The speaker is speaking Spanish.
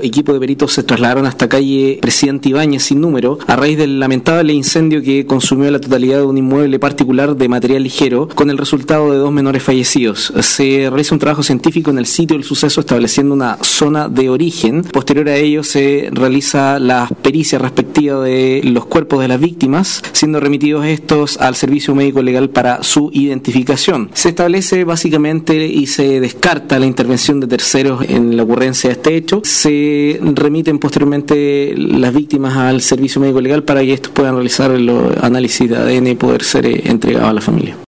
Equipo de peritos se trasladaron hasta calle Presidente Ibáñez sin número a raíz del lamentable incendio que consumió la totalidad de un inmueble particular de material ligero con el resultado de dos menores fallecidos. Se realiza un trabajo científico en el sitio del suceso estableciendo una zona de origen. Posterior a ello se realiza la pericia respectiva de los cuerpos de las víctimas, siendo remitidos estos al servicio médico legal para su identificación. Se establece básicamente y se descarta la intervención de terceros en la ocurrencia de este hecho. Se remiten posteriormente las víctimas al servicio médico legal para que estos puedan realizar el análisis de ADN y poder ser eh, entregados a la familia.